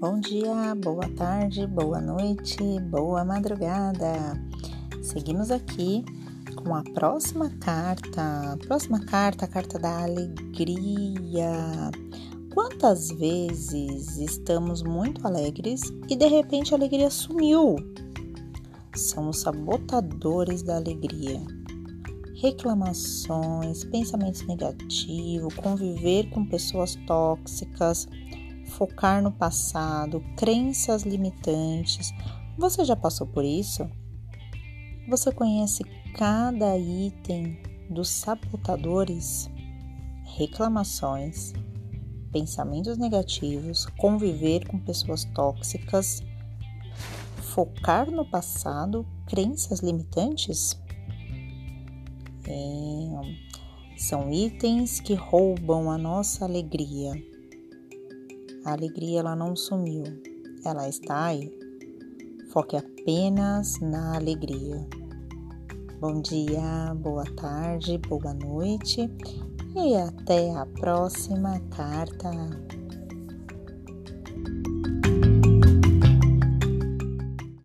Bom dia, boa tarde, boa noite, boa madrugada. Seguimos aqui com a próxima carta. Próxima carta, a carta da alegria. Quantas vezes estamos muito alegres e de repente a alegria sumiu? São os sabotadores da alegria. Reclamações, pensamentos negativos, conviver com pessoas tóxicas focar no passado, crenças limitantes. Você já passou por isso? Você conhece cada item dos sabotadores? Reclamações, pensamentos negativos, conviver com pessoas tóxicas, focar no passado, crenças limitantes? É, são itens que roubam a nossa alegria a alegria ela não sumiu, ela está aí. Foque apenas na alegria. Bom dia, boa tarde, boa noite e até a próxima carta.